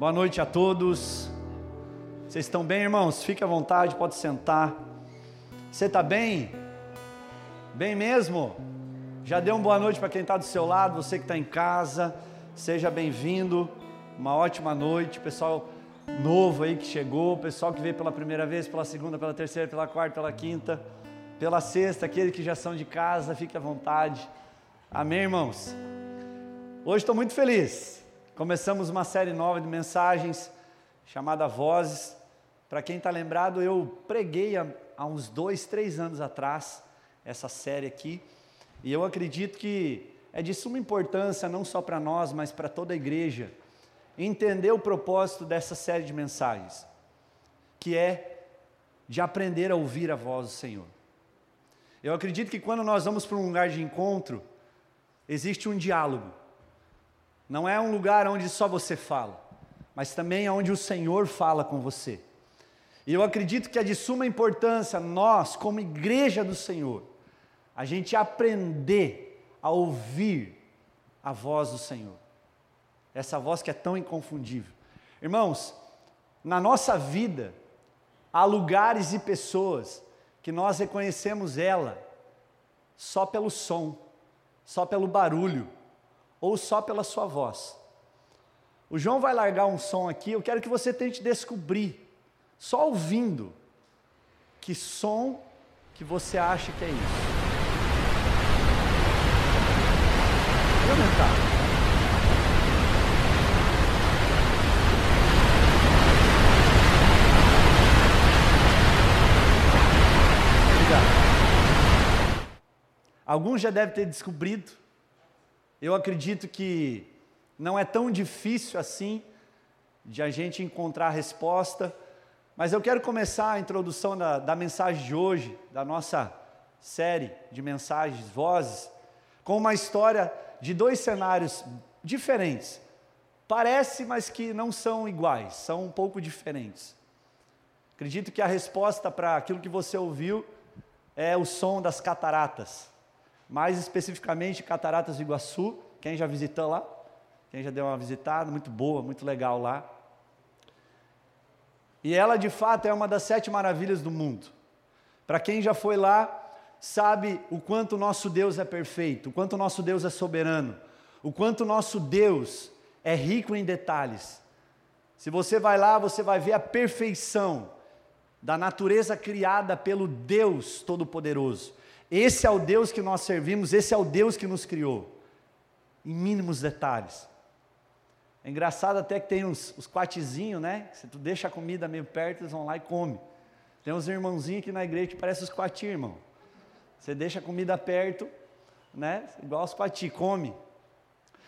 Boa noite a todos. Vocês estão bem, irmãos? Fique à vontade, pode sentar. Você está bem? Bem mesmo? Já deu uma boa noite para quem está do seu lado, você que está em casa. Seja bem-vindo. Uma ótima noite, pessoal novo aí que chegou, pessoal que veio pela primeira vez, pela segunda, pela terceira, pela quarta, pela quinta, pela sexta, aqueles que já são de casa, fique à vontade. Amém, irmãos? Hoje estou muito feliz. Começamos uma série nova de mensagens chamada Vozes. Para quem está lembrado, eu preguei há, há uns dois, três anos atrás essa série aqui. E eu acredito que é de suma importância, não só para nós, mas para toda a igreja, entender o propósito dessa série de mensagens, que é de aprender a ouvir a voz do Senhor. Eu acredito que quando nós vamos para um lugar de encontro, existe um diálogo. Não é um lugar onde só você fala, mas também é onde o Senhor fala com você. E eu acredito que é de suma importância nós, como igreja do Senhor, a gente aprender a ouvir a voz do Senhor. Essa voz que é tão inconfundível. Irmãos, na nossa vida, há lugares e pessoas que nós reconhecemos ela só pelo som, só pelo barulho, ou só pela sua voz. O João vai largar um som aqui, eu quero que você tente descobrir, só ouvindo, que som que você acha que é isso. Vou. Alguns já devem ter descobrido eu acredito que não é tão difícil assim de a gente encontrar a resposta, mas eu quero começar a introdução da, da mensagem de hoje, da nossa série de mensagens, vozes, com uma história de dois cenários diferentes. Parece, mas que não são iguais, são um pouco diferentes. Acredito que a resposta para aquilo que você ouviu é o som das cataratas mais especificamente Cataratas do Iguaçu. Quem já visitou lá? Quem já deu uma visitada? Muito boa, muito legal lá. E ela de fato é uma das sete maravilhas do mundo. Para quem já foi lá, sabe o quanto nosso Deus é perfeito, o quanto nosso Deus é soberano, o quanto nosso Deus é rico em detalhes. Se você vai lá, você vai ver a perfeição da natureza criada pelo Deus Todo-Poderoso. Esse é o Deus que nós servimos, esse é o Deus que nos criou, em mínimos detalhes. É engraçado até que tem os, os quatezinhos, né? Se tu deixa a comida meio perto, eles vão lá e comem. Tem uns irmãozinhos aqui na igreja que parecem os quati, irmão. Você deixa a comida perto, né? Igual os quati, come.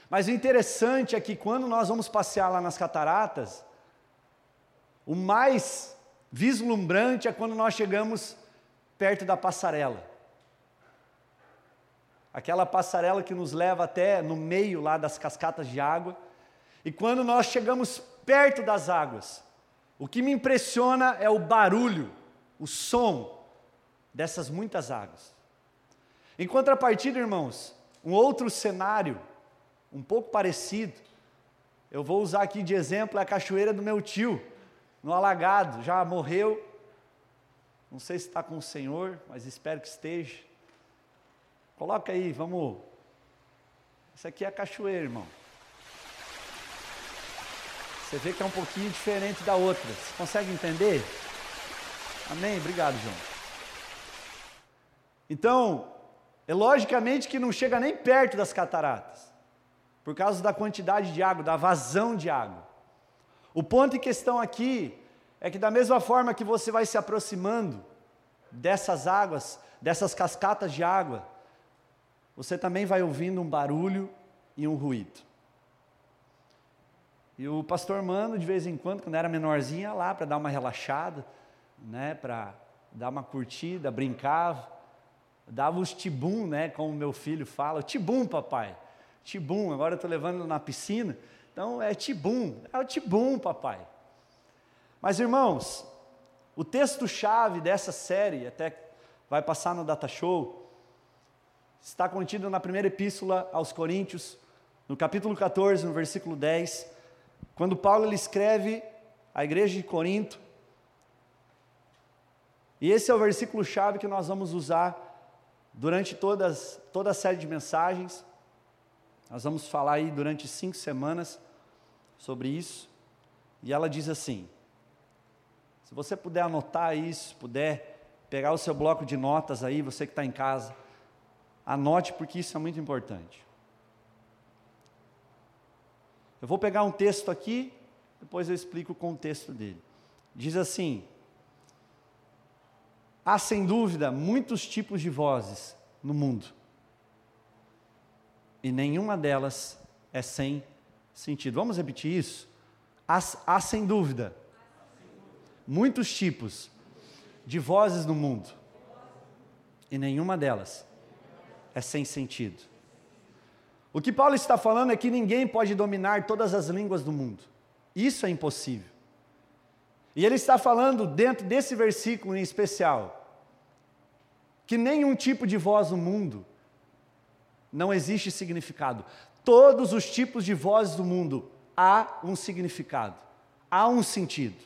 Mas o interessante é que quando nós vamos passear lá nas cataratas, o mais vislumbrante é quando nós chegamos perto da passarela aquela passarela que nos leva até no meio lá das cascatas de água. E quando nós chegamos perto das águas, o que me impressiona é o barulho, o som dessas muitas águas. Em contrapartida, irmãos, um outro cenário, um pouco parecido, eu vou usar aqui de exemplo a cachoeira do meu tio, no Alagado, já morreu, não sei se está com o Senhor, mas espero que esteja. Coloca aí, vamos. Isso aqui é a cachoeira, irmão. Você vê que é um pouquinho diferente da outra. Você consegue entender? Amém? Obrigado, João. Então, é logicamente que não chega nem perto das cataratas, por causa da quantidade de água, da vazão de água. O ponto em questão aqui é que, da mesma forma que você vai se aproximando dessas águas, dessas cascatas de água, você também vai ouvindo um barulho e um ruído. E o pastor Mano, de vez em quando, quando era menorzinho, ia lá para dar uma relaxada, né, para dar uma curtida, brincava, dava os tibum, né, como meu filho fala, tibum, papai, tibum, agora eu estou levando na piscina, então é tibum, é o tibum, papai. Mas irmãos, o texto-chave dessa série, até vai passar no Data Show, está contido na primeira epístola aos Coríntios, no capítulo 14, no versículo 10, quando Paulo ele escreve à igreja de Corinto, e esse é o versículo chave que nós vamos usar durante todas, toda a série de mensagens. Nós vamos falar aí durante cinco semanas sobre isso. E ela diz assim: se você puder anotar isso, puder pegar o seu bloco de notas aí, você que está em casa, anote porque isso é muito importante. Eu vou pegar um texto aqui, depois eu explico o contexto dele. Diz assim: Há sem dúvida muitos tipos de vozes no mundo, e nenhuma delas é sem sentido. Vamos repetir isso? Há, há sem dúvida muitos tipos de vozes no mundo, e nenhuma delas é sem sentido. O que Paulo está falando é que ninguém pode dominar todas as línguas do mundo. Isso é impossível. E ele está falando dentro desse versículo em especial que nenhum tipo de voz no mundo não existe significado. Todos os tipos de vozes do mundo há um significado, há um sentido.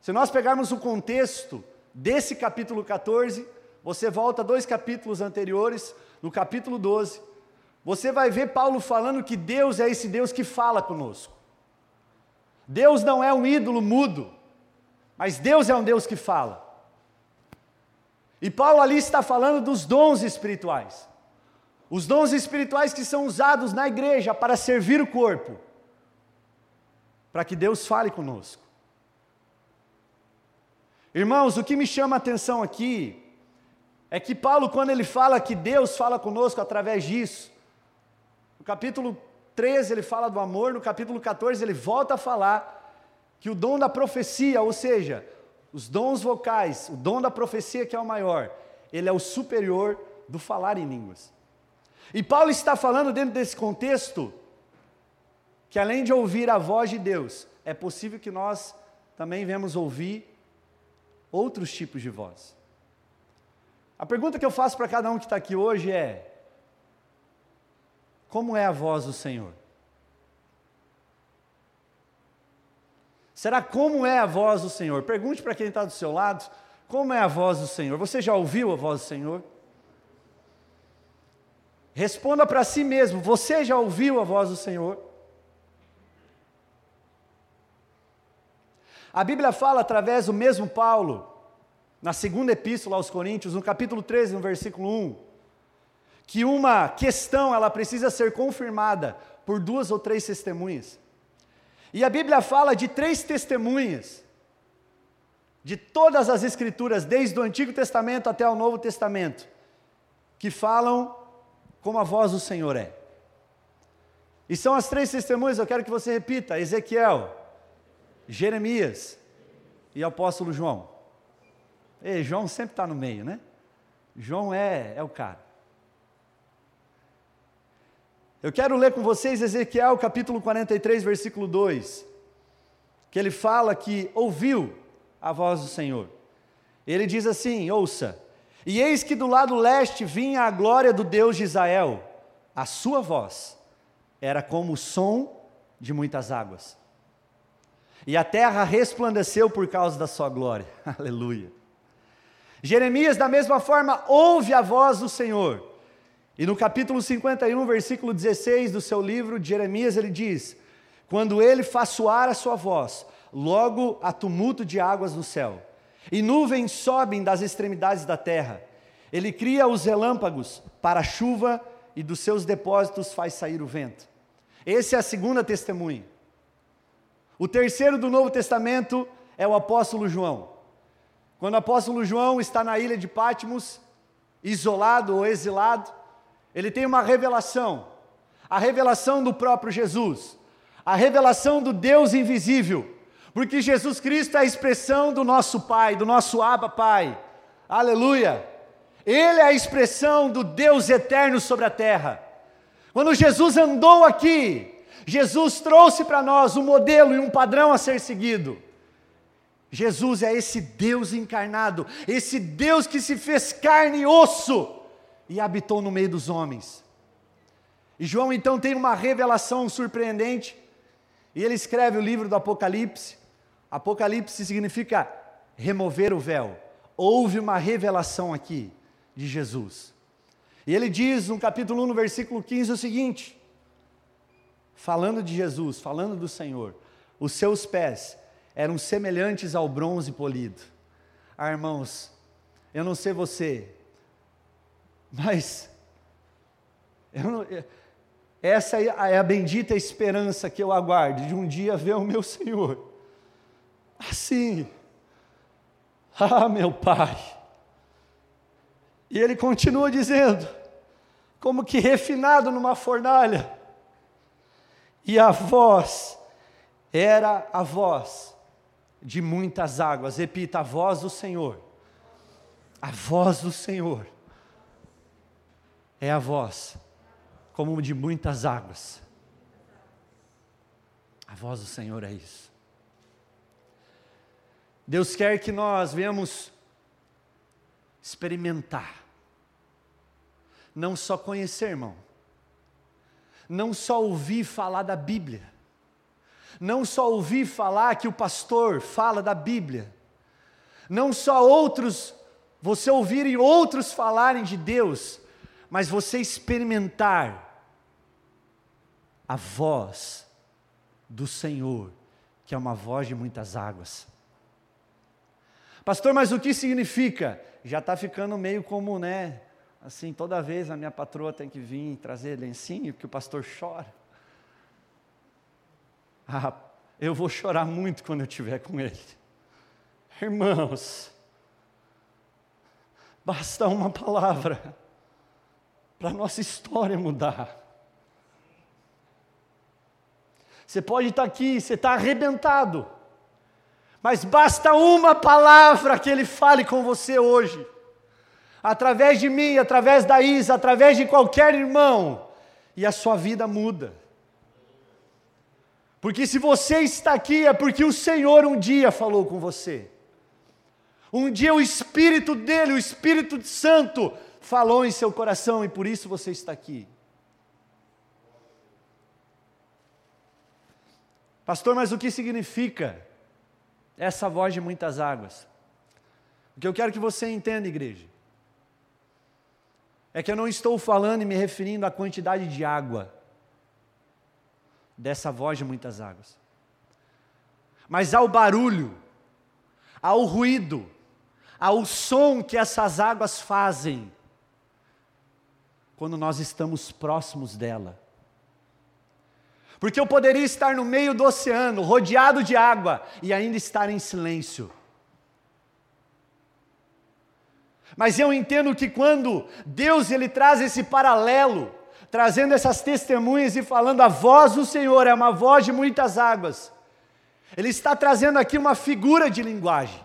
Se nós pegarmos o contexto desse capítulo 14, você volta dois capítulos anteriores, no capítulo 12, você vai ver Paulo falando que Deus é esse Deus que fala conosco. Deus não é um ídolo mudo, mas Deus é um Deus que fala. E Paulo ali está falando dos dons espirituais. Os dons espirituais que são usados na igreja para servir o corpo, para que Deus fale conosco. Irmãos, o que me chama a atenção aqui é que Paulo, quando ele fala que Deus fala conosco através disso, no capítulo 13 ele fala do amor, no capítulo 14 ele volta a falar que o dom da profecia, ou seja, os dons vocais, o dom da profecia que é o maior, ele é o superior do falar em línguas. E Paulo está falando dentro desse contexto que além de ouvir a voz de Deus, é possível que nós também venhamos ouvir outros tipos de voz. A pergunta que eu faço para cada um que está aqui hoje é: como é a voz do Senhor? Será como é a voz do Senhor? Pergunte para quem está do seu lado, como é a voz do Senhor? Você já ouviu a voz do Senhor? Responda para si mesmo: você já ouviu a voz do Senhor? A Bíblia fala através do mesmo Paulo, na segunda epístola aos Coríntios, no capítulo 13, no versículo 1, que uma questão ela precisa ser confirmada por duas ou três testemunhas. E a Bíblia fala de três testemunhas de todas as escrituras, desde o Antigo Testamento até o Novo Testamento, que falam como a voz do Senhor é. E são as três testemunhas, eu quero que você repita: Ezequiel, Jeremias e apóstolo João. E João sempre está no meio, né? João é, é o cara. Eu quero ler com vocês Ezequiel capítulo 43, versículo 2, que ele fala que ouviu a voz do Senhor. Ele diz assim: Ouça, e eis que do lado leste vinha a glória do Deus de Israel, a sua voz era como o som de muitas águas, e a terra resplandeceu por causa da sua glória. Aleluia. Jeremias, da mesma forma, ouve a voz do Senhor e no capítulo 51, versículo 16 do seu livro de Jeremias, ele diz: Quando ele faz soar a sua voz, logo há tumulto de águas no céu, e nuvens sobem das extremidades da terra. Ele cria os relâmpagos para a chuva e dos seus depósitos faz sair o vento. Essa é a segunda testemunha. O terceiro do Novo Testamento é o apóstolo João. Quando o apóstolo João está na ilha de Patmos, isolado ou exilado, ele tem uma revelação, a revelação do próprio Jesus, a revelação do Deus invisível, porque Jesus Cristo é a expressão do nosso Pai, do nosso Abba Pai. Aleluia! Ele é a expressão do Deus eterno sobre a terra. Quando Jesus andou aqui, Jesus trouxe para nós um modelo e um padrão a ser seguido. Jesus é esse Deus encarnado, esse Deus que se fez carne e osso e habitou no meio dos homens. E João então tem uma revelação surpreendente, E ele escreve o livro do Apocalipse. Apocalipse significa remover o véu. Houve uma revelação aqui de Jesus. E ele diz no capítulo 1, no versículo 15, o seguinte: falando de Jesus, falando do Senhor, os seus pés eram semelhantes ao bronze polido. Ah, irmãos, eu não sei você, mas não, essa é, é a bendita esperança que eu aguardo de um dia ver o meu Senhor. Assim, ah, meu Pai. E ele continua dizendo, como que refinado numa fornalha, e a voz era a voz de muitas águas. Repita, a voz do Senhor. A voz do Senhor é a voz como de muitas águas. A voz do Senhor é isso. Deus quer que nós venhamos experimentar, não só conhecer, irmão, não só ouvir falar da Bíblia, não só ouvir falar que o pastor fala da Bíblia, não só outros, você ouvirem outros falarem de Deus, mas você experimentar a voz do Senhor, que é uma voz de muitas águas. Pastor, mas o que significa? Já está ficando meio como, né? Assim, toda vez a minha patroa tem que vir trazer lencinho, porque o pastor chora. Ah, eu vou chorar muito quando eu estiver com ele. Irmãos, basta uma palavra para a nossa história mudar. Você pode estar aqui, você está arrebentado, mas basta uma palavra que Ele fale com você hoje, através de mim, através da Isa, através de qualquer irmão, e a sua vida muda. Porque se você está aqui é porque o Senhor um dia falou com você. Um dia o Espírito dele, o Espírito Santo, falou em seu coração e por isso você está aqui. Pastor, mas o que significa essa voz de muitas águas? O que eu quero que você entenda, igreja, é que eu não estou falando e me referindo à quantidade de água dessa voz de muitas águas, mas ao barulho, ao ruído, ao som que essas águas fazem quando nós estamos próximos dela. Porque eu poderia estar no meio do oceano, rodeado de água, e ainda estar em silêncio. Mas eu entendo que quando Deus ele traz esse paralelo, trazendo essas testemunhas e falando a voz do Senhor é uma voz de muitas águas. Ele está trazendo aqui uma figura de linguagem.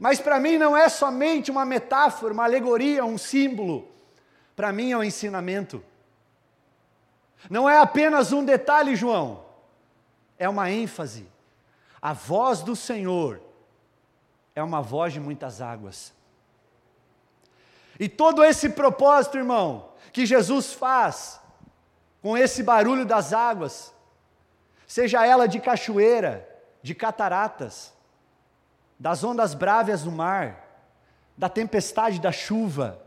Mas para mim não é somente uma metáfora, uma alegoria, um símbolo. Para mim é um ensinamento. Não é apenas um detalhe, João. É uma ênfase. A voz do Senhor é uma voz de muitas águas. E todo esse propósito, irmão, que Jesus faz com esse barulho das águas, seja ela de cachoeira, de cataratas, das ondas bravas do mar, da tempestade da chuva.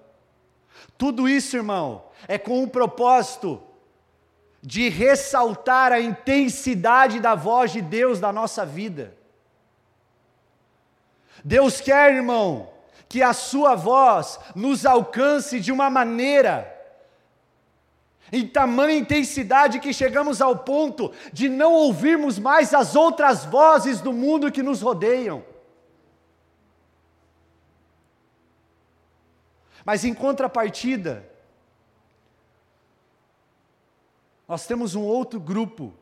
Tudo isso, irmão, é com o propósito de ressaltar a intensidade da voz de Deus na nossa vida. Deus quer, irmão, que a sua voz nos alcance de uma maneira em tamanha intensidade que chegamos ao ponto de não ouvirmos mais as outras vozes do mundo que nos rodeiam. Mas em contrapartida, nós temos um outro grupo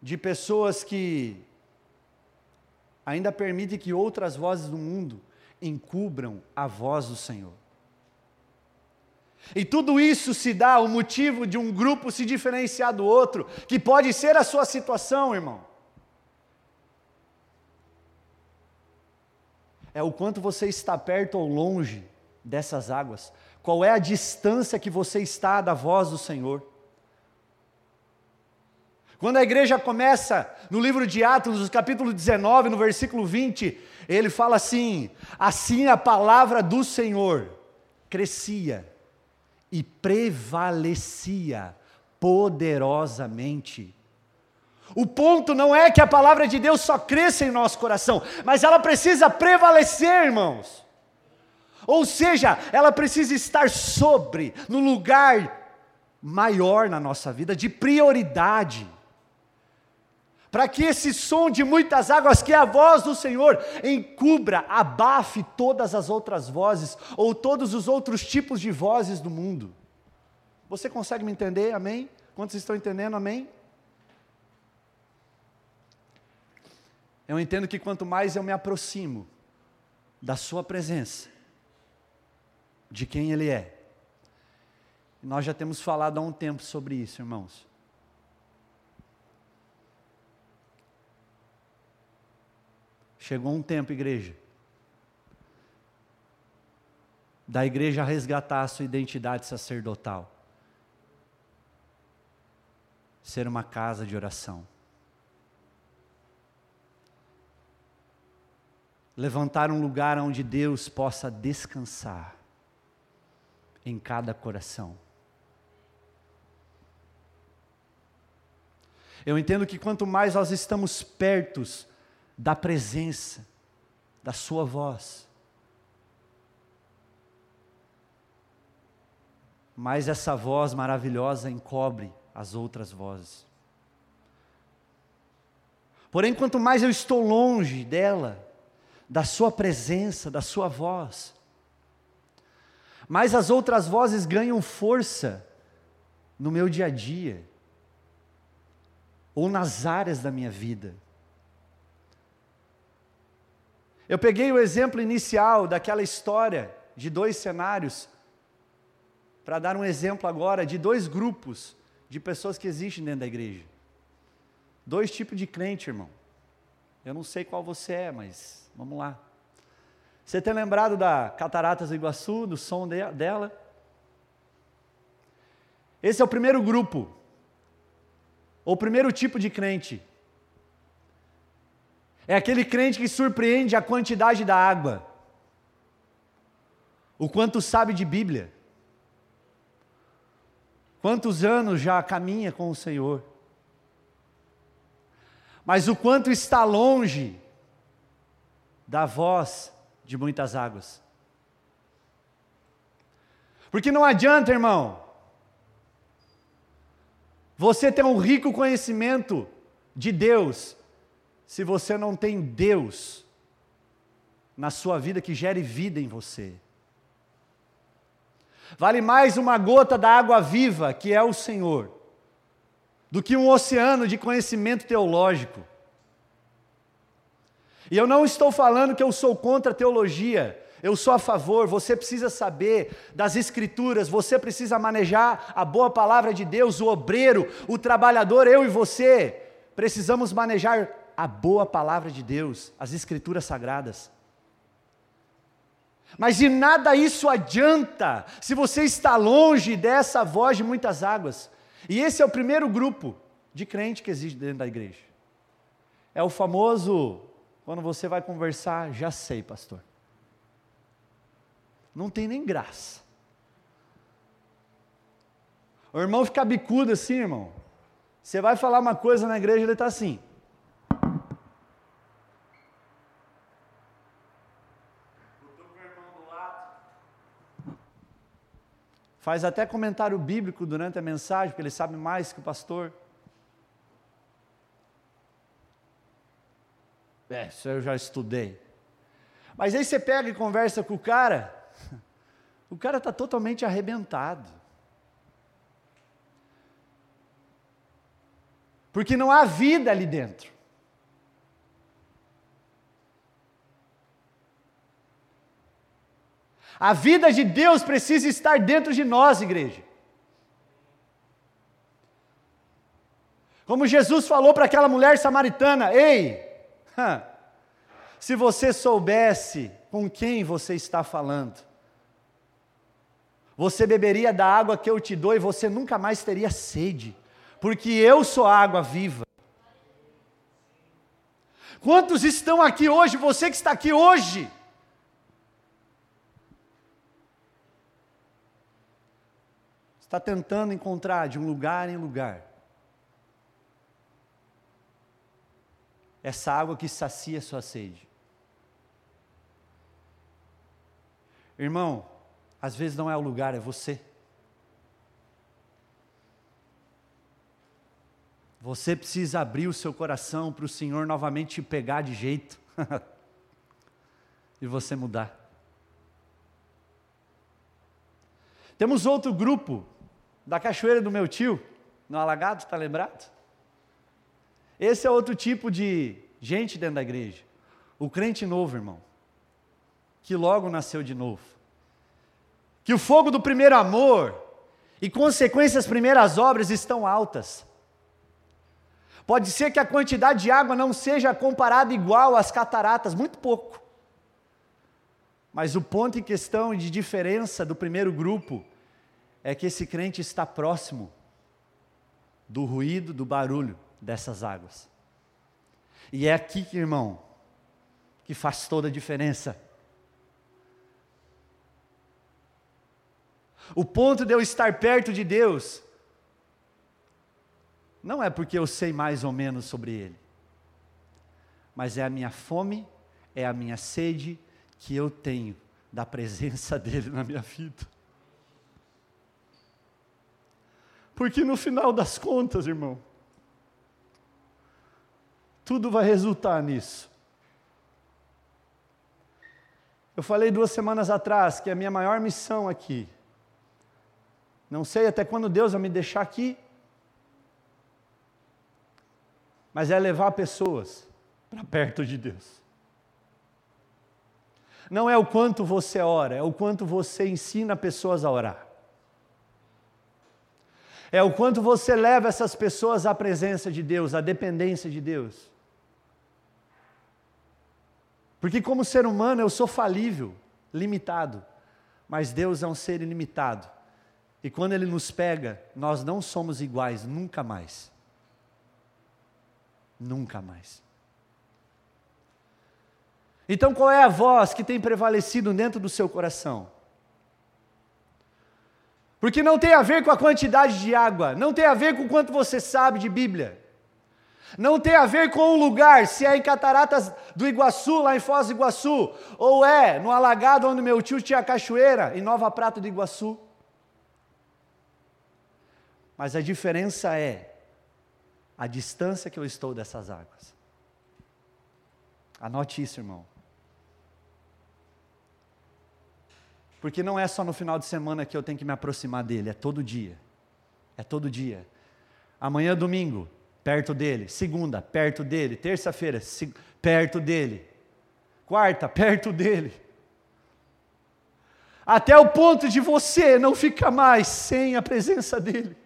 de pessoas que ainda permitem que outras vozes do mundo encubram a voz do Senhor. E tudo isso se dá o motivo de um grupo se diferenciar do outro, que pode ser a sua situação, irmão. é o quanto você está perto ou longe dessas águas, qual é a distância que você está da voz do Senhor. Quando a igreja começa no livro de Atos, no capítulo 19, no versículo 20, ele fala assim: Assim a palavra do Senhor crescia e prevalecia poderosamente. O ponto não é que a palavra de Deus só cresça em nosso coração, mas ela precisa prevalecer, irmãos. Ou seja, ela precisa estar sobre, no lugar maior na nossa vida, de prioridade para que esse som de muitas águas, que é a voz do Senhor, encubra, abafe todas as outras vozes, ou todos os outros tipos de vozes do mundo. Você consegue me entender? Amém? Quantos estão entendendo? Amém? Eu entendo que quanto mais eu me aproximo da Sua presença, de quem Ele é, nós já temos falado há um tempo sobre isso, irmãos. Chegou um tempo, igreja, da igreja resgatar a sua identidade sacerdotal, ser uma casa de oração. Levantar um lugar onde Deus possa descansar em cada coração. Eu entendo que quanto mais nós estamos pertos da presença, da Sua voz. Mas essa voz maravilhosa encobre as outras vozes. Porém, quanto mais eu estou longe dela, da Sua presença, da Sua voz, mais as outras vozes ganham força no meu dia a dia, ou nas áreas da minha vida. Eu peguei o exemplo inicial daquela história de dois cenários, para dar um exemplo agora de dois grupos de pessoas que existem dentro da igreja. Dois tipos de crente, irmão. Eu não sei qual você é, mas vamos lá. Você tem lembrado da Cataratas do Iguaçu, do som de, dela? Esse é o primeiro grupo, ou o primeiro tipo de crente. É aquele crente que surpreende a quantidade da água, o quanto sabe de Bíblia, quantos anos já caminha com o Senhor, mas o quanto está longe da voz de muitas águas. Porque não adianta, irmão, você ter um rico conhecimento de Deus se você não tem Deus na sua vida que gere vida em você. Vale mais uma gota da água viva, que é o Senhor, do que um oceano de conhecimento teológico. E eu não estou falando que eu sou contra a teologia, eu sou a favor. Você precisa saber das Escrituras, você precisa manejar a boa palavra de Deus, o obreiro, o trabalhador, eu e você. Precisamos manejar a boa palavra de Deus, as Escrituras sagradas. Mas de nada isso adianta se você está longe dessa voz de muitas águas. E esse é o primeiro grupo de crente que existe dentro da igreja. É o famoso, quando você vai conversar, já sei, pastor. Não tem nem graça. O irmão fica bicudo assim, irmão. Você vai falar uma coisa na igreja, ele está assim. Faz até comentário bíblico durante a mensagem, porque ele sabe mais que o pastor. É, isso eu já estudei. Mas aí você pega e conversa com o cara, o cara está totalmente arrebentado. Porque não há vida ali dentro. A vida de Deus precisa estar dentro de nós, igreja. Como Jesus falou para aquela mulher samaritana: Ei, se você soubesse com quem você está falando, você beberia da água que eu te dou e você nunca mais teria sede, porque eu sou a água viva. Quantos estão aqui hoje, você que está aqui hoje? Está tentando encontrar de um lugar em lugar essa água que sacia sua sede. Irmão, às vezes não é o lugar, é você. Você precisa abrir o seu coração para o Senhor novamente te pegar de jeito e você mudar. Temos outro grupo da cachoeira do meu tio, no Alagado, está lembrado? Esse é outro tipo de gente dentro da igreja. O crente novo, irmão, que logo nasceu de novo. Que o fogo do primeiro amor e consequências primeiras obras estão altas. Pode ser que a quantidade de água não seja comparada igual às cataratas, muito pouco. Mas o ponto em questão de diferença do primeiro grupo é que esse crente está próximo do ruído, do barulho dessas águas. E é aqui, irmão, que faz toda a diferença. O ponto de eu estar perto de Deus não é porque eu sei mais ou menos sobre Ele, mas é a minha fome, é a minha sede que eu tenho da presença dEle na minha vida. Porque no final das contas, irmão, tudo vai resultar nisso. Eu falei duas semanas atrás que a minha maior missão aqui, não sei até quando Deus vai me deixar aqui, mas é levar pessoas para perto de Deus. Não é o quanto você ora, é o quanto você ensina pessoas a orar. É o quanto você leva essas pessoas à presença de Deus, à dependência de Deus. Porque, como ser humano, eu sou falível, limitado, mas Deus é um ser ilimitado. E quando Ele nos pega, nós não somos iguais, nunca mais. Nunca mais. Então, qual é a voz que tem prevalecido dentro do seu coração? Porque não tem a ver com a quantidade de água, não tem a ver com quanto você sabe de Bíblia, não tem a ver com o lugar, se é em Cataratas do Iguaçu, lá em Foz do Iguaçu, ou é no alagado onde meu tio tinha cachoeira, em Nova Prata do Iguaçu. Mas a diferença é a distância que eu estou dessas águas. Anote isso, irmão. Porque não é só no final de semana que eu tenho que me aproximar dele, é todo dia. É todo dia. Amanhã, domingo, perto dele. Segunda, perto dele. Terça-feira, perto dele. Quarta, perto dele. Até o ponto de você não ficar mais sem a presença dele.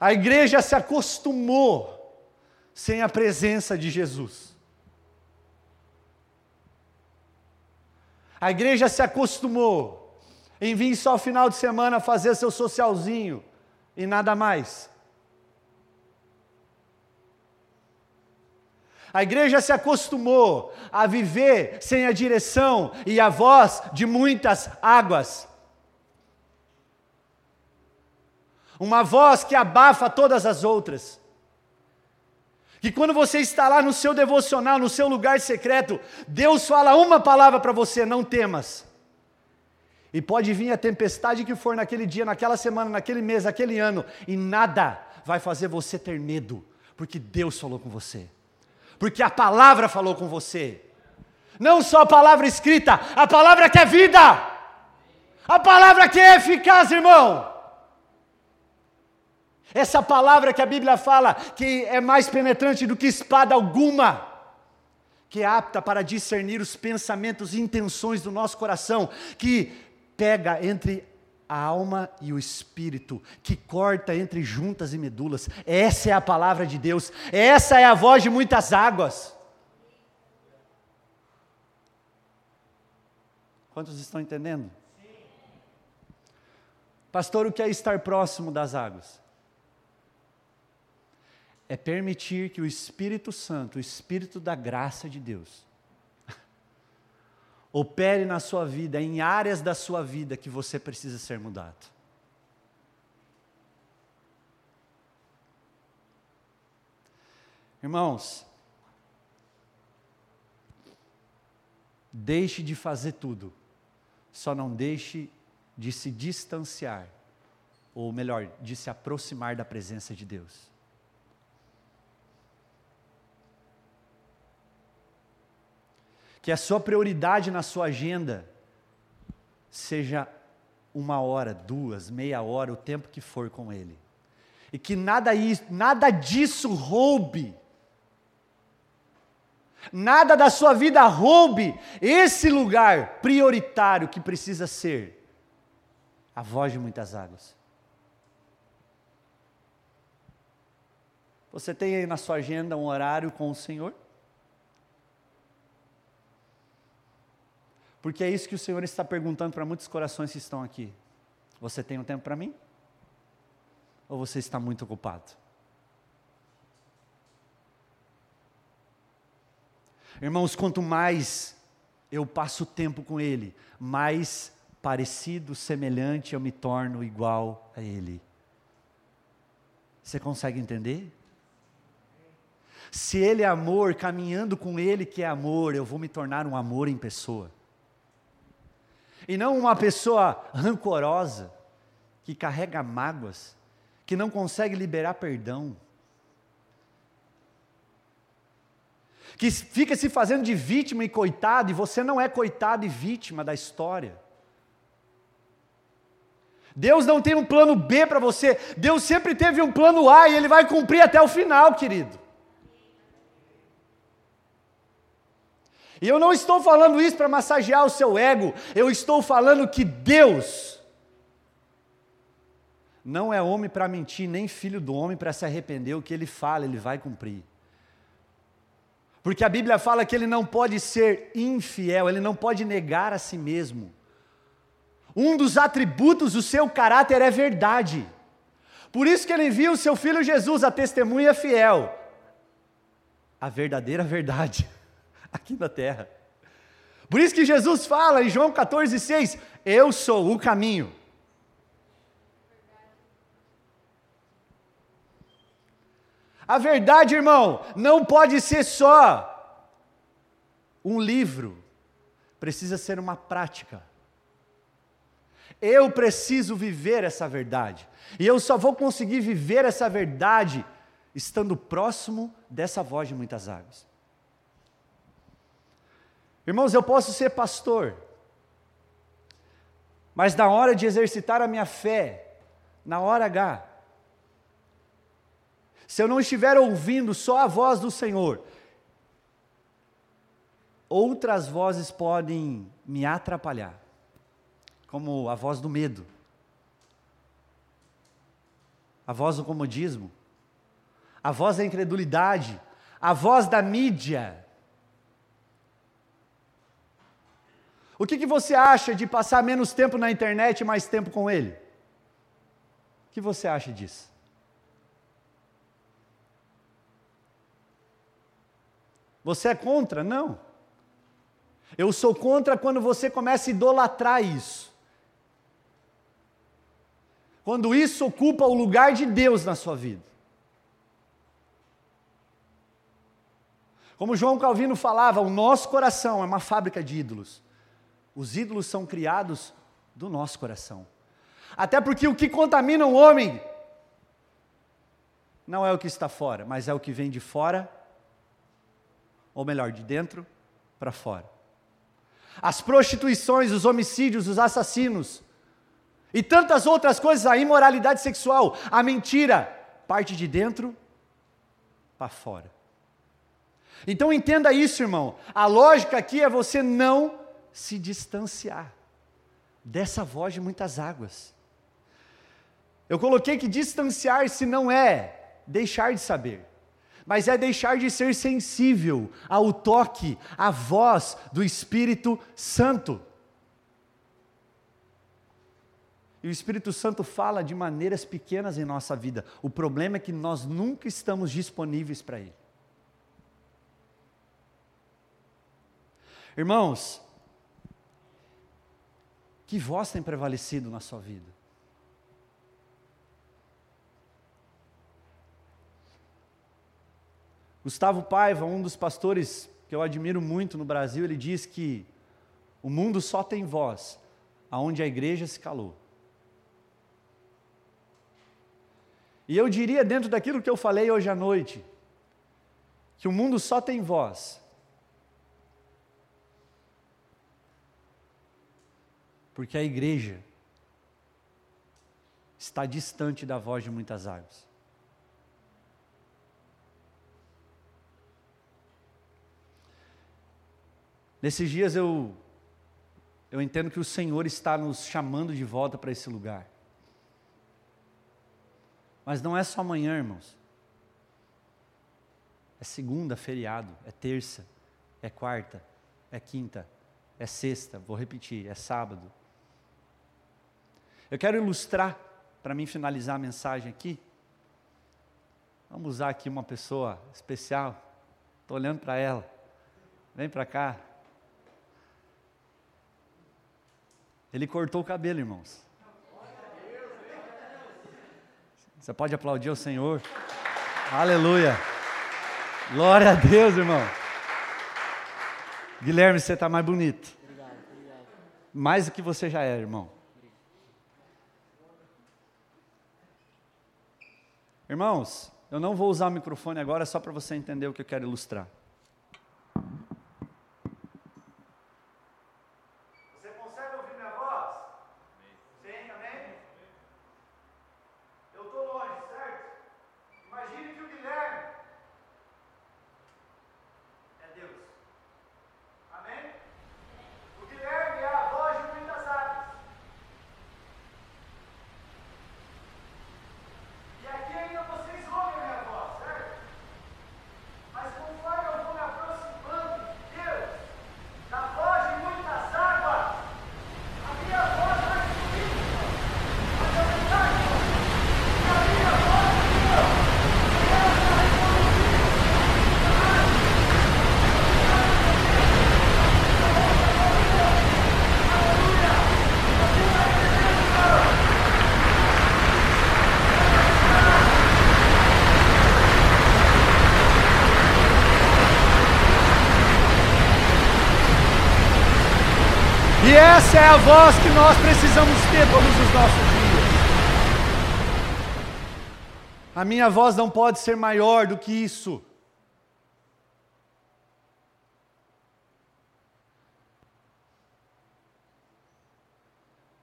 A igreja se acostumou sem a presença de Jesus. A igreja se acostumou em vir só final de semana fazer seu socialzinho e nada mais. A igreja se acostumou a viver sem a direção e a voz de muitas águas. uma voz que abafa todas as outras. Que quando você está lá no seu devocional, no seu lugar secreto, Deus fala uma palavra para você: não temas. E pode vir a tempestade que for naquele dia, naquela semana, naquele mês, naquele ano, e nada vai fazer você ter medo, porque Deus falou com você, porque a palavra falou com você. Não só a palavra escrita, a palavra que é vida, a palavra que é eficaz, irmão. Essa palavra que a Bíblia fala que é mais penetrante do que espada alguma, que é apta para discernir os pensamentos e intenções do nosso coração, que pega entre a alma e o espírito, que corta entre juntas e medulas. Essa é a palavra de Deus, essa é a voz de muitas águas. Quantos estão entendendo? Pastor, o que é estar próximo das águas? É permitir que o Espírito Santo, o Espírito da graça de Deus, opere na sua vida, em áreas da sua vida que você precisa ser mudado. Irmãos, deixe de fazer tudo, só não deixe de se distanciar, ou melhor, de se aproximar da presença de Deus. Que a sua prioridade na sua agenda seja uma hora, duas, meia hora, o tempo que for com Ele. E que nada, nada disso roube Nada da sua vida roube esse lugar prioritário que precisa ser a voz de muitas águas. Você tem aí na sua agenda um horário com o Senhor? Porque é isso que o Senhor está perguntando para muitos corações que estão aqui. Você tem um tempo para mim? Ou você está muito ocupado? Irmãos, quanto mais eu passo tempo com Ele, mais parecido, semelhante eu me torno igual a Ele. Você consegue entender? Se Ele é amor, caminhando com Ele que é amor, eu vou me tornar um amor em pessoa. E não uma pessoa rancorosa, que carrega mágoas, que não consegue liberar perdão. que fica se fazendo de vítima e coitado, e você não é coitado e vítima da história. Deus não tem um plano B para você, Deus sempre teve um plano A e Ele vai cumprir até o final, querido. E eu não estou falando isso para massagear o seu ego, eu estou falando que Deus não é homem para mentir, nem filho do homem para se arrepender, o que ele fala, ele vai cumprir. Porque a Bíblia fala que ele não pode ser infiel, ele não pode negar a si mesmo. Um dos atributos do seu caráter é verdade. Por isso que ele envia o seu filho Jesus, a testemunha fiel, a verdadeira verdade, aqui na terra. Por isso que Jesus fala em João 14,6: Eu sou o caminho. A verdade, irmão, não pode ser só um livro, precisa ser uma prática. Eu preciso viver essa verdade, e eu só vou conseguir viver essa verdade estando próximo dessa voz de muitas águas. Irmãos, eu posso ser pastor, mas na hora de exercitar a minha fé, na hora H, se eu não estiver ouvindo só a voz do Senhor, outras vozes podem me atrapalhar, como a voz do medo, a voz do comodismo, a voz da incredulidade, a voz da mídia. O que, que você acha de passar menos tempo na internet e mais tempo com ele? O que você acha disso? Você é contra? Não. Eu sou contra quando você começa a idolatrar isso. Quando isso ocupa o lugar de Deus na sua vida. Como João Calvino falava, o nosso coração é uma fábrica de ídolos. Os ídolos são criados do nosso coração. Até porque o que contamina o homem não é o que está fora, mas é o que vem de fora ou melhor, de dentro para fora. As prostituições, os homicídios, os assassinos e tantas outras coisas, a imoralidade sexual, a mentira, parte de dentro para fora. Então entenda isso, irmão. A lógica aqui é você não se distanciar dessa voz de muitas águas. Eu coloquei que distanciar-se não é deixar de saber mas é deixar de ser sensível ao toque, à voz do Espírito Santo. E o Espírito Santo fala de maneiras pequenas em nossa vida. O problema é que nós nunca estamos disponíveis para Ele. Irmãos, que voz tem prevalecido na sua vida? Gustavo Paiva, um dos pastores que eu admiro muito no Brasil, ele diz que o mundo só tem voz aonde a igreja se calou. E eu diria, dentro daquilo que eu falei hoje à noite, que o mundo só tem voz porque a igreja está distante da voz de muitas águas. Nesses dias eu eu entendo que o Senhor está nos chamando de volta para esse lugar. Mas não é só amanhã, irmãos. É segunda, feriado, é terça, é quarta, é quinta, é sexta, vou repetir, é sábado. Eu quero ilustrar, para mim finalizar a mensagem aqui. Vamos usar aqui uma pessoa especial. Estou olhando para ela. Vem para cá. Ele cortou o cabelo, irmãos. Você pode aplaudir o Senhor. Aleluia. Glória a Deus, irmão. Guilherme, você está mais bonito. Obrigado, obrigado. Mais do que você já é, irmão. Irmãos, eu não vou usar o microfone agora só para você entender o que eu quero ilustrar. Essa é a voz que nós precisamos ter todos os nossos dias. A minha voz não pode ser maior do que isso.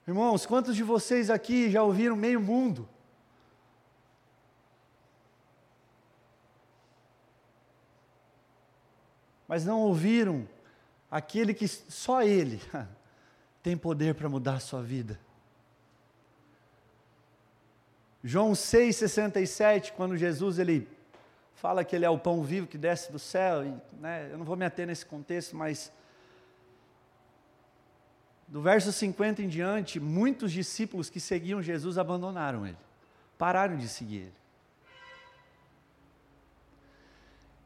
Irmãos, quantos de vocês aqui já ouviram meio mundo? Mas não ouviram aquele que só ele tem poder para mudar a sua vida. João 6,67, quando Jesus ele fala que ele é o pão vivo que desce do céu, e, né, eu não vou me ater nesse contexto, mas do verso 50 em diante, muitos discípulos que seguiam Jesus abandonaram ele, pararam de seguir ele.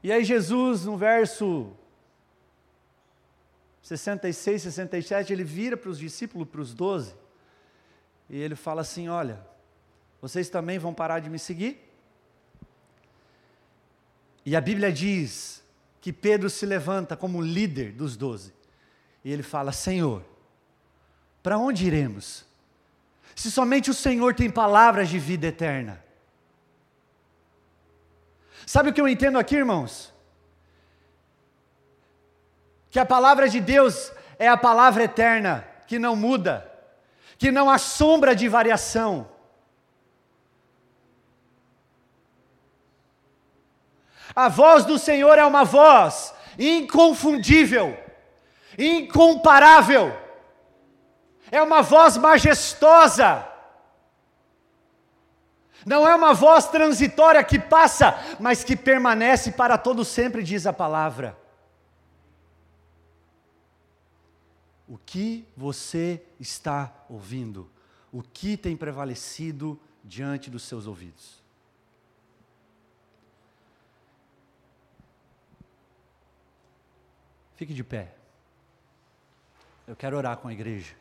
E aí Jesus, no verso 66, 67, ele vira para os discípulos, para os doze, e ele fala assim: Olha, vocês também vão parar de me seguir? E a Bíblia diz que Pedro se levanta como líder dos doze, e ele fala: Senhor, para onde iremos? Se somente o Senhor tem palavras de vida eterna. Sabe o que eu entendo aqui, irmãos? Que a palavra de Deus é a palavra eterna, que não muda, que não há sombra de variação. A voz do Senhor é uma voz inconfundível, incomparável, é uma voz majestosa. Não é uma voz transitória que passa, mas que permanece para todo sempre, diz a palavra. O que você está ouvindo? o que tem prevalecido diante dos seus ouvidos. Fique de pé. Eu quero orar com a igreja.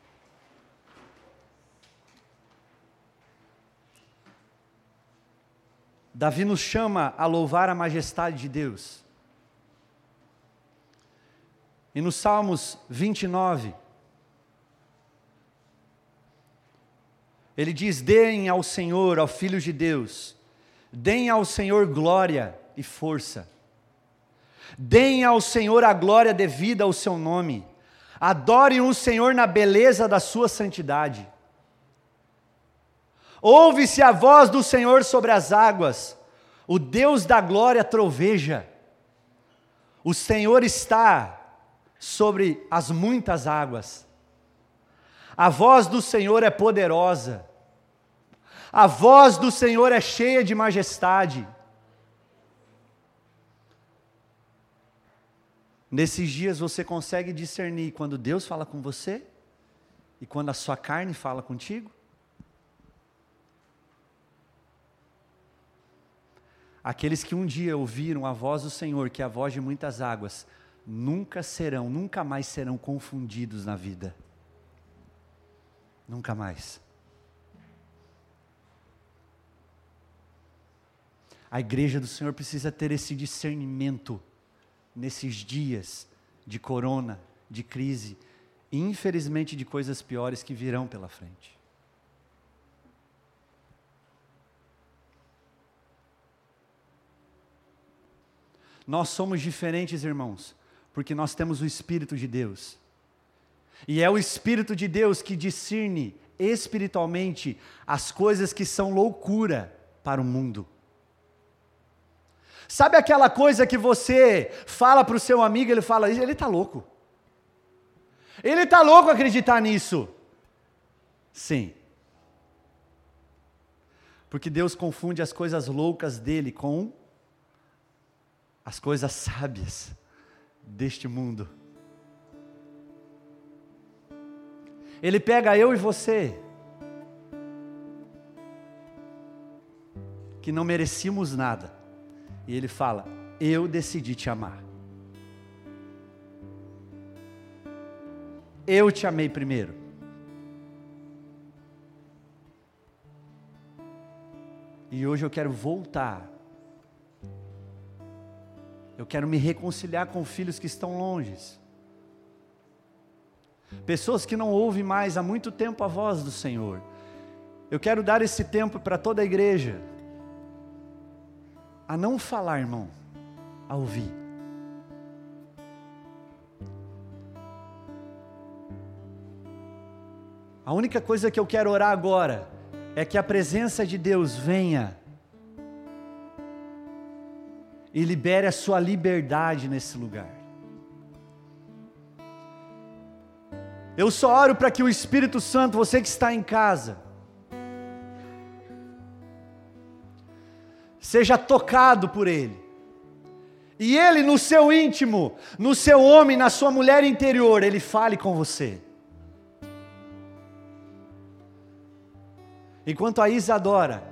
Davi nos chama a louvar a majestade de Deus. E nos Salmos 29, ele diz: Deem ao Senhor, ao Filho de Deus, deem ao Senhor glória e força, deem ao Senhor a glória devida ao seu nome, adorem o Senhor na beleza da sua santidade. Ouve-se a voz do Senhor sobre as águas, o Deus da glória troveja. O Senhor está sobre as muitas águas. A voz do Senhor é poderosa. A voz do Senhor é cheia de majestade. Nesses dias você consegue discernir quando Deus fala com você e quando a sua carne fala contigo? Aqueles que um dia ouviram a voz do Senhor, que é a voz de muitas águas, nunca serão, nunca mais serão confundidos na vida. Nunca mais. A igreja do Senhor precisa ter esse discernimento nesses dias de corona, de crise e infelizmente de coisas piores que virão pela frente. Nós somos diferentes, irmãos, porque nós temos o Espírito de Deus. E é o Espírito de Deus que discerne espiritualmente as coisas que são loucura para o mundo. Sabe aquela coisa que você fala para o seu amigo, ele fala, ele está louco. Ele está louco acreditar nisso. Sim. Porque Deus confunde as coisas loucas dele com as coisas sábias deste mundo. Ele pega eu e você, que não merecíamos nada, e ele fala: Eu decidi te amar. Eu te amei primeiro. E hoje eu quero voltar eu quero me reconciliar com filhos que estão longe. Pessoas que não ouvem mais há muito tempo a voz do Senhor. Eu quero dar esse tempo para toda a igreja. A não falar, irmão, a ouvir. A única coisa que eu quero orar agora é que a presença de Deus venha e libere a sua liberdade nesse lugar. Eu só oro para que o Espírito Santo, você que está em casa, seja tocado por Ele. E Ele, no seu íntimo, no seu homem, na sua mulher interior, Ele fale com você. Enquanto a Isa adora,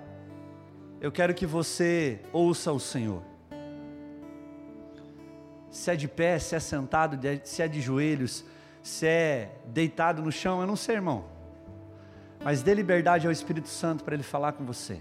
eu quero que você ouça o Senhor se é de pé, se é sentado, se é de joelhos, se é deitado no chão, eu não sei, irmão. Mas dê liberdade ao Espírito Santo para ele falar com você.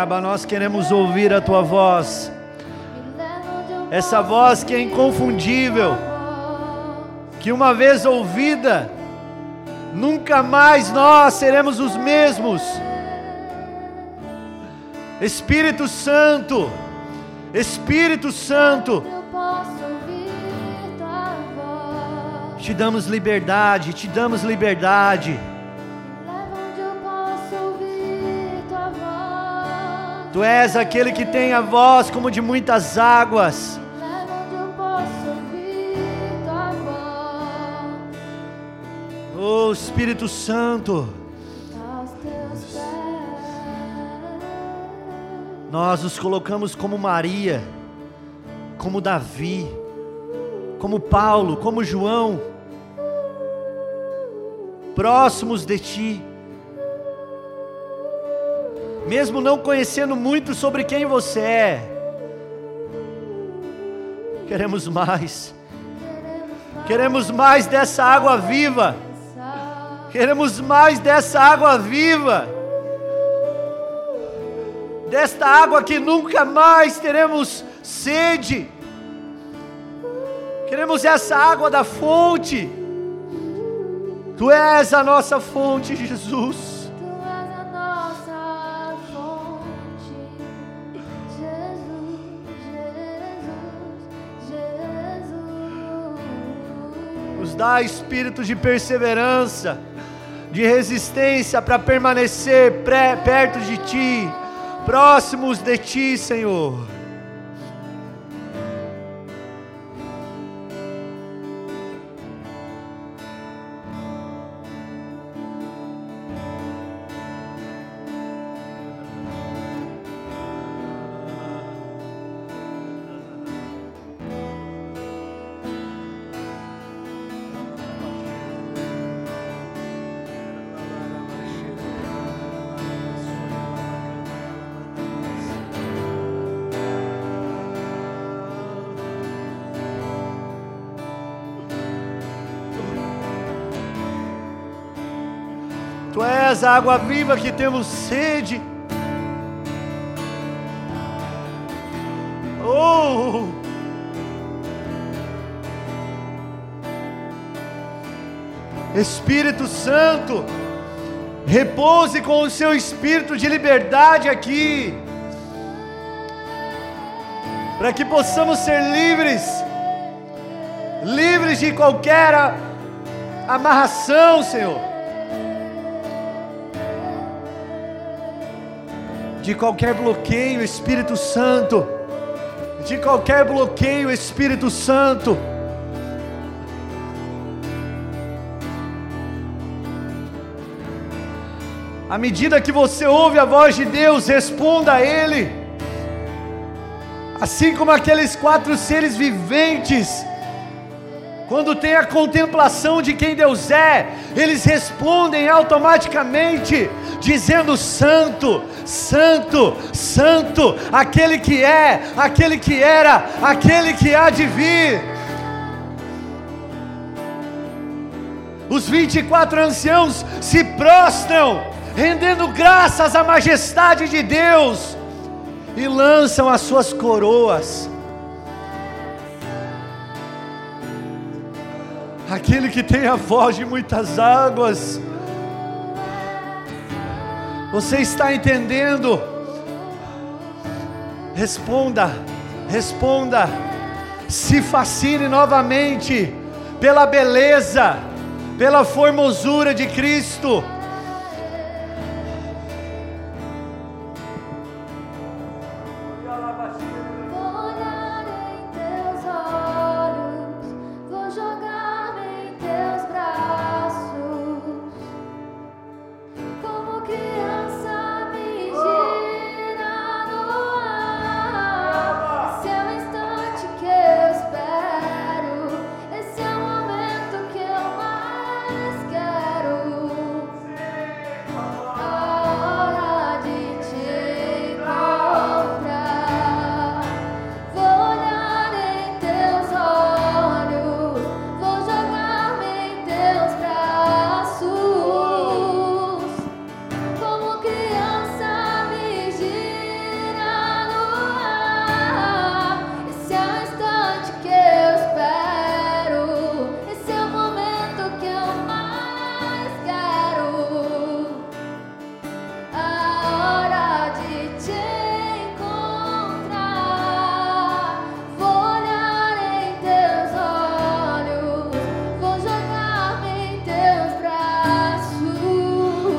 Abba, nós queremos ouvir a tua voz. Essa voz que é inconfundível, que uma vez ouvida, nunca mais nós seremos os mesmos. Espírito Santo, Espírito Santo, te damos liberdade, te damos liberdade. Tu és aquele que tem a voz como de muitas águas. Oh Espírito Santo, nós nos colocamos como Maria, como Davi, como Paulo, como João, próximos de Ti mesmo não conhecendo muito sobre quem você é. Queremos mais. Queremos mais dessa água viva. Queremos mais dessa água viva. Desta água que nunca mais teremos sede. Queremos essa água da fonte. Tu és a nossa fonte, Jesus. Dá espírito de perseverança, de resistência para permanecer pré, perto de Ti, próximos de Ti, Senhor. Água viva que temos sede. Oh! Espírito Santo, repouse com o seu espírito de liberdade aqui, para que possamos ser livres, livres de qualquer amarração, Senhor, de qualquer bloqueio, Espírito Santo, de qualquer bloqueio, Espírito Santo. À medida que você ouve a voz de Deus, responda a Ele. Assim como aqueles quatro seres viventes, quando tem a contemplação de quem Deus é, eles respondem automaticamente, dizendo: Santo, Santo, Santo, aquele que é, aquele que era, aquele que há de vir. Os 24 anciãos se prostram rendendo graças à majestade de Deus, e lançam as suas coroas. Aquele que tem a voz de muitas águas, você está entendendo? Responda, responda, se fascine novamente pela beleza, pela formosura de Cristo.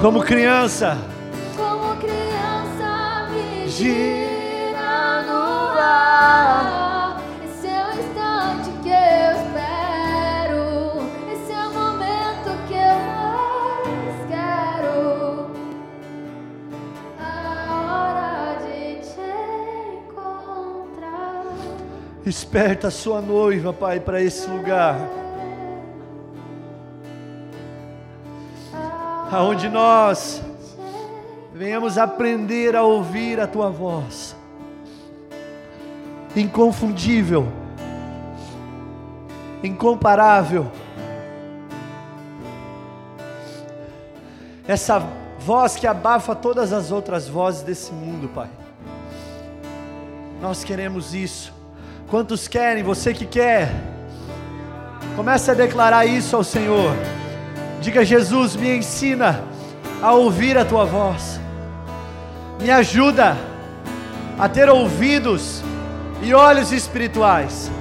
Como criança. Como criança me gira no ar. Esse é o instante que eu espero. Esse é o momento que eu mais quero. A hora de te encontrar. Esperta sua noiva, Pai, para esse lugar. Aonde nós venhamos aprender a ouvir a tua voz, inconfundível, incomparável, essa voz que abafa todas as outras vozes desse mundo, Pai. Nós queremos isso. Quantos querem? Você que quer, comece a declarar isso ao Senhor. Diga, Jesus, me ensina a ouvir a tua voz, me ajuda a ter ouvidos e olhos espirituais,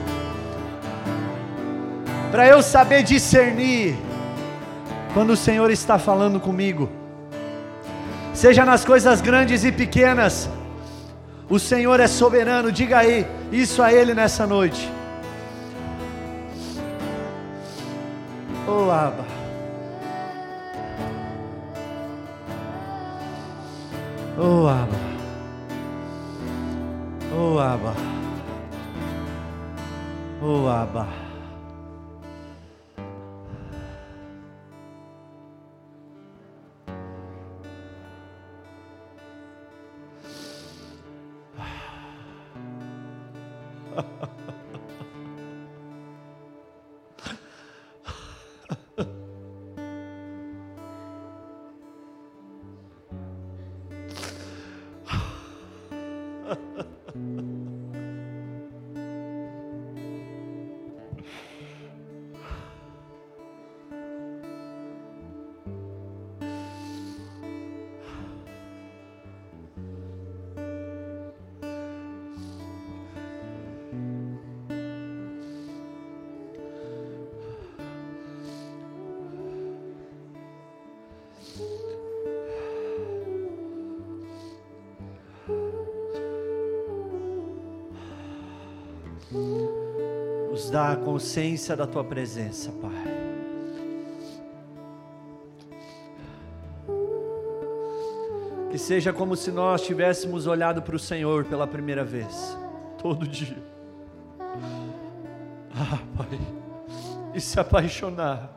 para eu saber discernir quando o Senhor está falando comigo, seja nas coisas grandes e pequenas, o Senhor é soberano, diga aí isso a Ele nessa noite. Oh, Abba. Oh Abba. Nos dá a consciência da tua presença, Pai. Que seja como se nós tivéssemos olhado para o Senhor pela primeira vez, todo dia. Ah, Pai, e se apaixonar.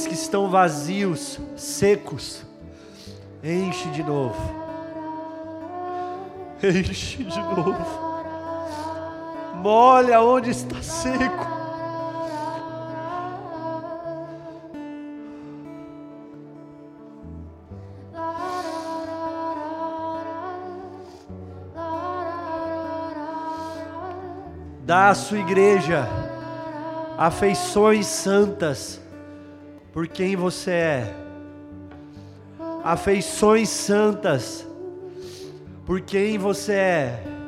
Interiores que estão vazios, secos, enche de novo. Enche de novo. Molha onde está seco. Dá à sua igreja afeições santas por quem você é. Afeições santas por quem você é.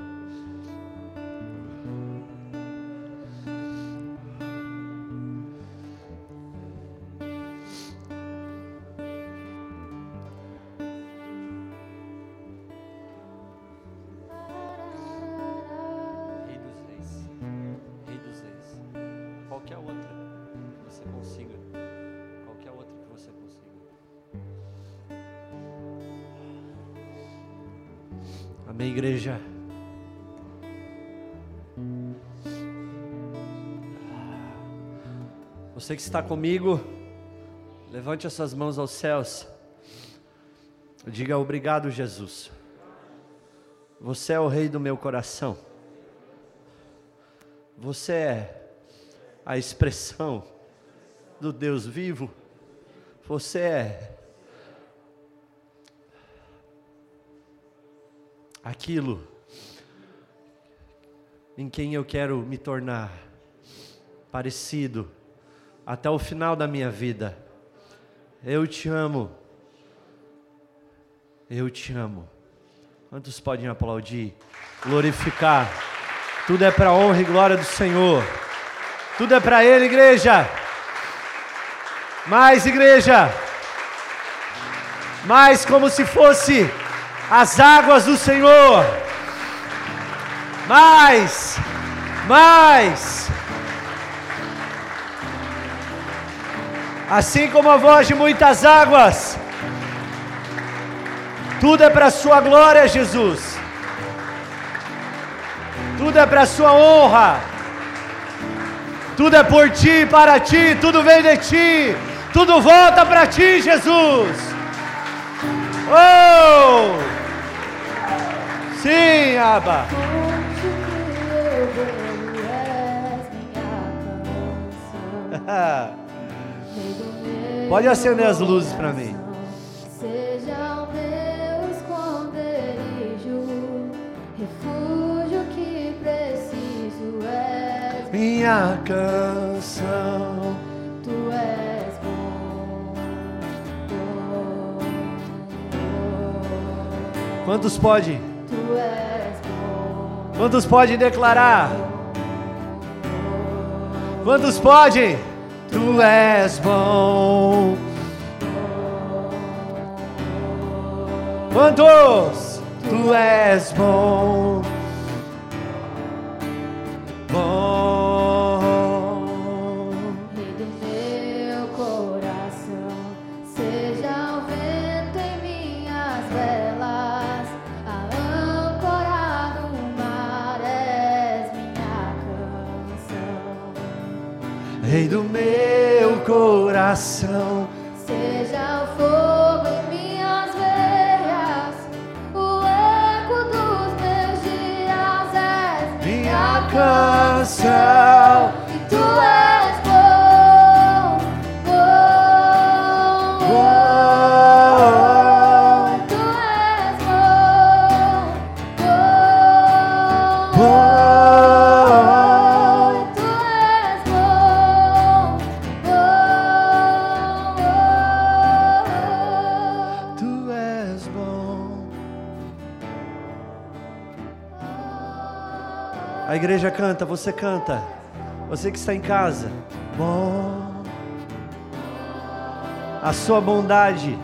Está comigo, levante as suas mãos aos céus. Diga obrigado, Jesus. Você é o rei do meu coração. Você é a expressão do Deus vivo. Você é aquilo em quem eu quero me tornar parecido até o final da minha vida. Eu te amo. Eu te amo. Quantos podem aplaudir, glorificar? Tudo é para honra e glória do Senhor. Tudo é para Ele, igreja. Mais, igreja. Mais como se fosse as águas do Senhor. Mais, mais. Assim como a voz de muitas águas. Tudo é para a Sua glória, Jesus. Tudo é para a Sua honra. Tudo é por Ti, para Ti, tudo vem de Ti. Tudo volta para Ti, Jesus. Oh! Sim, Abba. Onde Pode acender as luzes para mim. Seja o meu esconderijo, refúgio que preciso minha canção. Tu és bom, bom, bom. Quantos pode? Tu és bom, Quantos pode declarar? Quantos podem? Tu és bom. Quantos? Tu. Rei do meu coração. Seja o fogo em minhas veias, o eco dos meus dias és Minha canção. Canta, você canta. Você que está em casa. Bom. A sua bondade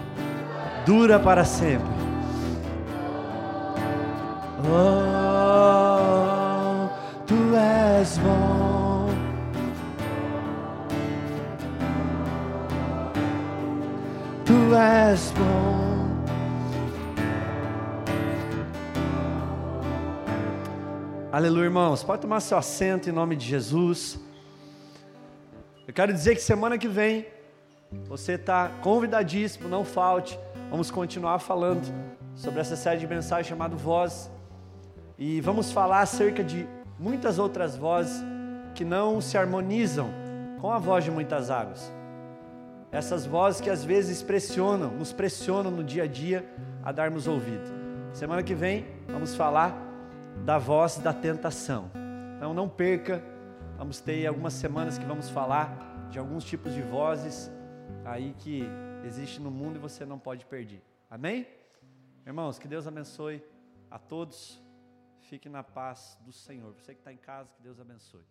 dura para sempre. Oh, tu és bom. Tu és bom. Aleluia, irmãos. Pode tomar seu assento em nome de Jesus. Eu quero dizer que semana que vem você está convidadíssimo, não falte. Vamos continuar falando sobre essa série de mensagens chamada Voz. E vamos falar acerca de muitas outras vozes que não se harmonizam com a voz de muitas águas. Essas vozes que às vezes pressionam, nos pressionam no dia a dia a darmos ouvido. Semana que vem vamos falar da voz da tentação. Então não perca, vamos ter algumas semanas que vamos falar de alguns tipos de vozes aí que existe no mundo e você não pode perder. Amém? Irmãos, que Deus abençoe a todos. Fique na paz do Senhor. Você que está em casa, que Deus abençoe.